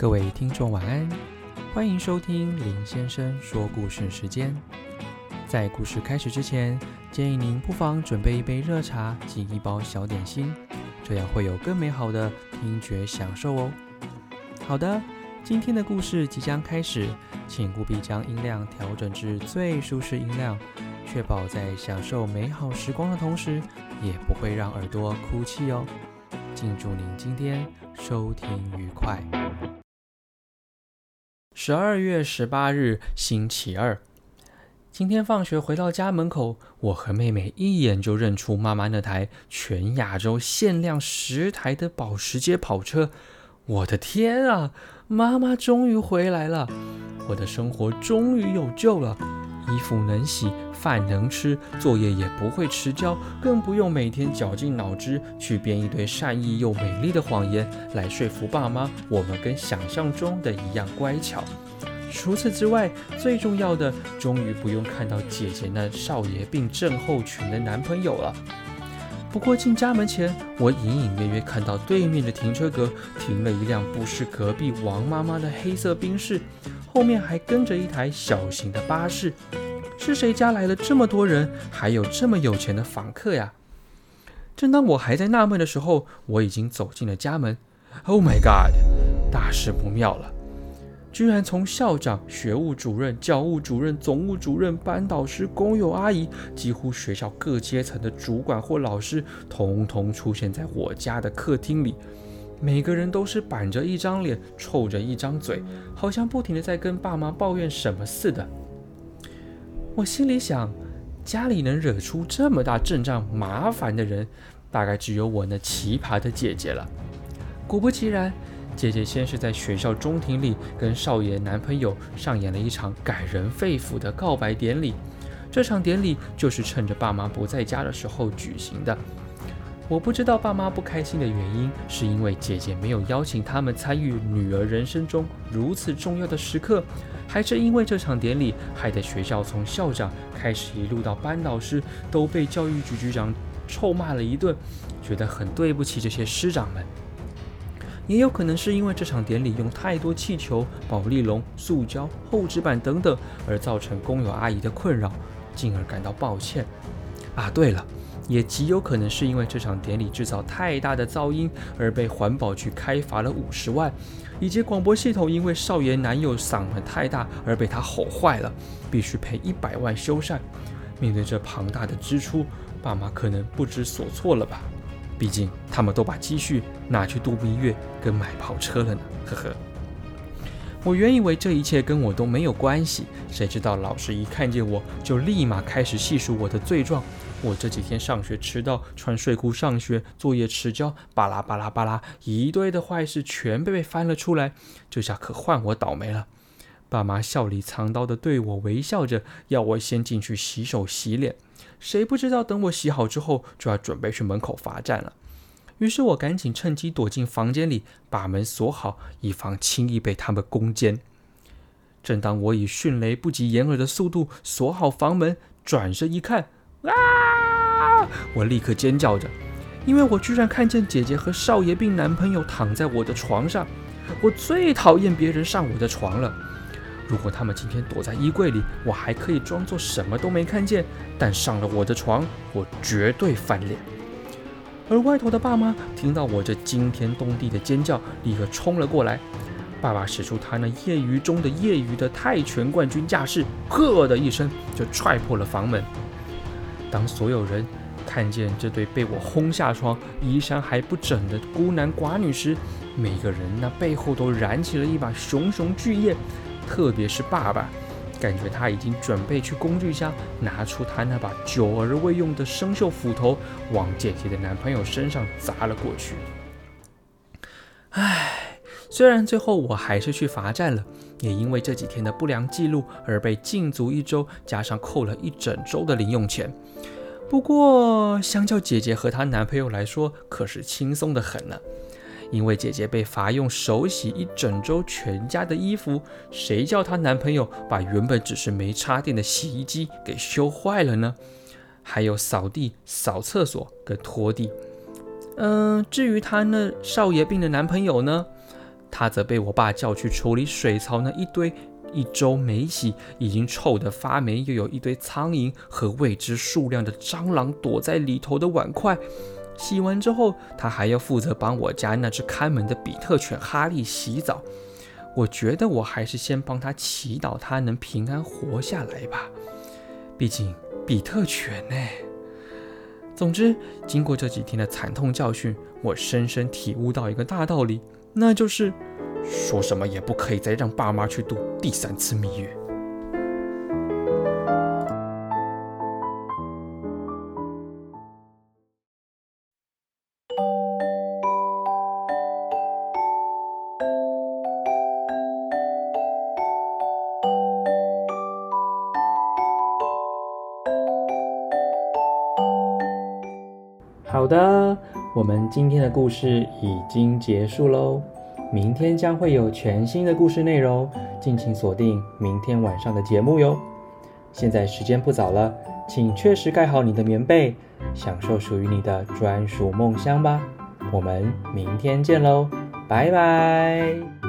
各位听众晚安，欢迎收听林先生说故事时间。在故事开始之前，建议您不妨准备一杯热茶及一包小点心，这样会有更美好的听觉享受哦。好的，今天的故事即将开始，请务必将音量调整至最舒适音量，确保在享受美好时光的同时，也不会让耳朵哭泣哦。敬祝您今天收听愉快。十二月十八日，星期二。今天放学回到家门口，我和妹妹一眼就认出妈妈那台全亚洲限量十台的保时捷跑车。我的天啊，妈妈终于回来了！我的生活终于有救了，衣服能洗。饭能吃，作业也不会迟交，更不用每天绞尽脑汁去编一堆善意又美丽的谎言来说服爸妈，我们跟想象中的一样乖巧。除此之外，最重要的，终于不用看到姐姐那少爷病症候群的男朋友了。不过进家门前，我隐隐约约看到对面的停车格停了一辆不是隔壁王妈妈的黑色宾士，后面还跟着一台小型的巴士。是谁家来了这么多人，还有这么有钱的房客呀？正当我还在纳闷的时候，我已经走进了家门。Oh my god！大事不妙了！居然从校长、学务主任、教务主任、总务主任、班导师、工友阿姨，几乎学校各阶层的主管或老师，统统出现在我家的客厅里。每个人都是板着一张脸，臭着一张嘴，好像不停的在跟爸妈抱怨什么似的。我心里想，家里能惹出这么大阵仗麻烦的人，大概只有我那奇葩的姐姐了。果不其然，姐姐先是在学校中庭里跟少爷男朋友上演了一场感人肺腑的告白典礼。这场典礼就是趁着爸妈不在家的时候举行的。我不知道爸妈不开心的原因，是因为姐姐没有邀请他们参与女儿人生中如此重要的时刻。还是因为这场典礼，害得学校从校长开始一路到班导师都被教育局局长臭骂了一顿，觉得很对不起这些师长们。也有可能是因为这场典礼用太多气球、宝丽龙、塑胶、厚纸板等等，而造成工友阿姨的困扰，进而感到抱歉。啊，对了。也极有可能是因为这场典礼制造太大的噪音而被环保局开罚了五十万，以及广播系统因为少爷男友嗓门太大而被他吼坏了，必须赔一百万修缮。面对这庞大的支出，爸妈可能不知所措了吧？毕竟他们都把积蓄拿去度蜜月跟买跑车了呢。呵呵。我原以为这一切跟我都没有关系，谁知道老师一看见我就立马开始细数我的罪状。我这几天上学迟到，穿睡裤上学，作业迟交，巴拉巴拉巴拉，一堆的坏事全被翻了出来。这下可换我倒霉了。爸妈笑里藏刀的对我微笑着，要我先进去洗手洗脸。谁不知道等我洗好之后，就要准备去门口罚站了。于是我赶紧趁机躲进房间里，把门锁好，以防轻易被他们攻坚。正当我以迅雷不及掩耳的速度锁好房门，转身一看。啊！我立刻尖叫着，因为我居然看见姐姐和少爷病男朋友躺在我的床上。我最讨厌别人上我的床了。如果他们今天躲在衣柜里，我还可以装作什么都没看见；但上了我的床，我绝对翻脸。而外头的爸妈听到我这惊天动地的尖叫，立刻冲了过来。爸爸使出他那业余中的业余的泰拳冠军架势，呵的一声就踹破了房门。当所有人看见这对被我轰下床、衣衫还不整的孤男寡女时，每个人那背后都燃起了一把熊熊巨焰。特别是爸爸，感觉他已经准备去工具箱拿出他那把久而未用的生锈斧头，往姐姐的男朋友身上砸了过去。唉，虽然最后我还是去罚站了，也因为这几天的不良记录而被禁足一周，加上扣了一整周的零用钱。不过，相较姐姐和她男朋友来说，可是轻松的很呢。因为姐姐被罚用手洗一整周全家的衣服，谁叫她男朋友把原本只是没插电的洗衣机给修坏了呢？还有扫地、扫厕所跟拖地。嗯，至于她那少爷病的男朋友呢，他则被我爸叫去处理水槽那一堆一周没洗、已经臭得发霉，又有一堆苍蝇和未知数量的蟑螂躲在里头的碗筷。洗完之后，他还要负责帮我家那只看门的比特犬哈利洗澡。我觉得我还是先帮他祈祷，他能平安活下来吧。毕竟比特犬呢。总之，经过这几天的惨痛教训，我深深体悟到一个大道理，那就是说什么也不可以再让爸妈去度第三次蜜月。好的，我们今天的故事已经结束喽。明天将会有全新的故事内容，敬请锁定明天晚上的节目哟。现在时间不早了，请确实盖好你的棉被，享受属于你的专属梦乡吧。我们明天见喽，拜拜。